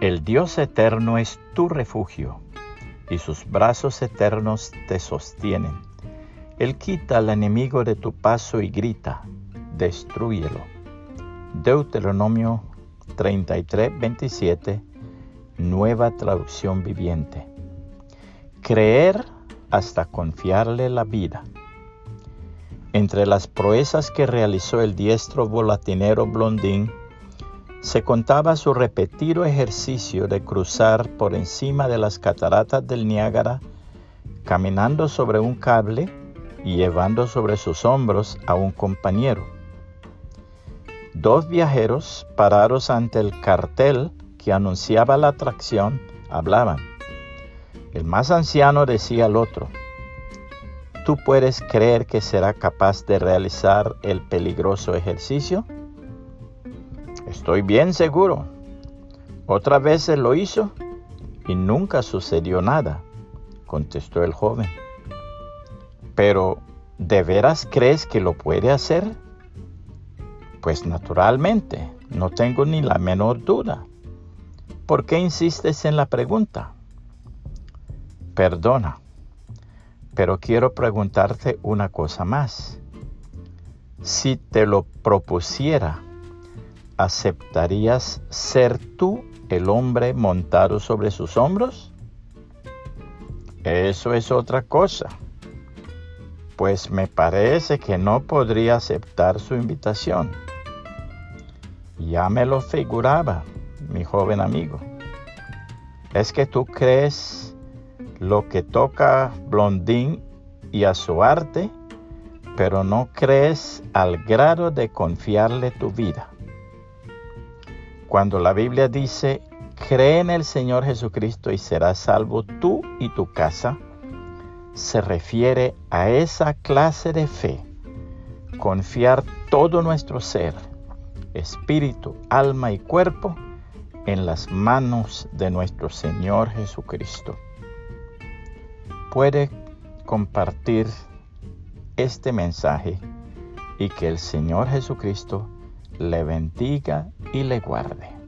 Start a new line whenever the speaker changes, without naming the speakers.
El Dios eterno es tu refugio, y sus brazos eternos te sostienen. Él quita al enemigo de tu paso y grita, destruyelo. Deuteronomio 33, 27, nueva traducción viviente. Creer hasta confiarle la vida. Entre las proezas que realizó el diestro volatinero Blondín, se contaba su repetido ejercicio de cruzar por encima de las cataratas del Niágara, caminando sobre un cable y llevando sobre sus hombros a un compañero. Dos viajeros, parados ante el cartel que anunciaba la atracción, hablaban. El más anciano decía al otro, ¿tú puedes creer que será capaz de realizar el peligroso ejercicio? Estoy bien seguro. Otra vez se lo hizo y nunca sucedió nada, contestó el joven. Pero, ¿de veras crees que lo puede hacer? Pues naturalmente, no tengo ni la menor duda. ¿Por qué insistes en la pregunta? Perdona, pero quiero preguntarte una cosa más. Si te lo propusiera, ¿aceptarías ser tú el hombre montado sobre sus hombros? Eso es otra cosa. Pues me parece que no podría aceptar su invitación. Ya me lo figuraba, mi joven amigo. Es que tú crees lo que toca Blondín y a su arte, pero no crees al grado de confiarle tu vida. Cuando la Biblia dice, cree en el Señor Jesucristo y serás salvo tú y tu casa, se refiere a esa clase de fe, confiar todo nuestro ser, espíritu, alma y cuerpo en las manos de nuestro Señor Jesucristo. Puede compartir este mensaje y que el Señor Jesucristo le bendiga y le guarde.